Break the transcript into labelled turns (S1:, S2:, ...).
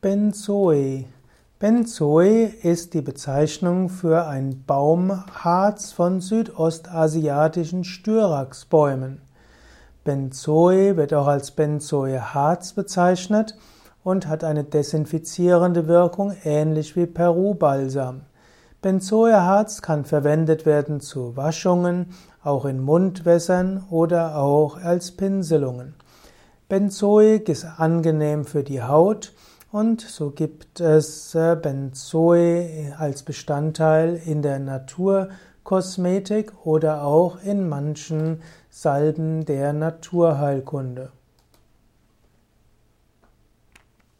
S1: Benzoe. Benzoe ist die Bezeichnung für ein Baumharz von südostasiatischen Styraxbäumen. Benzoe wird auch als Benzoeharz bezeichnet und hat eine desinfizierende Wirkung, ähnlich wie Peru-Balsam. Benzoeharz kann verwendet werden zu Waschungen, auch in Mundwässern oder auch als Pinselungen. Benzoe ist angenehm für die Haut und so gibt es äh, Benzoe als Bestandteil in der Naturkosmetik oder auch in manchen Salben der Naturheilkunde.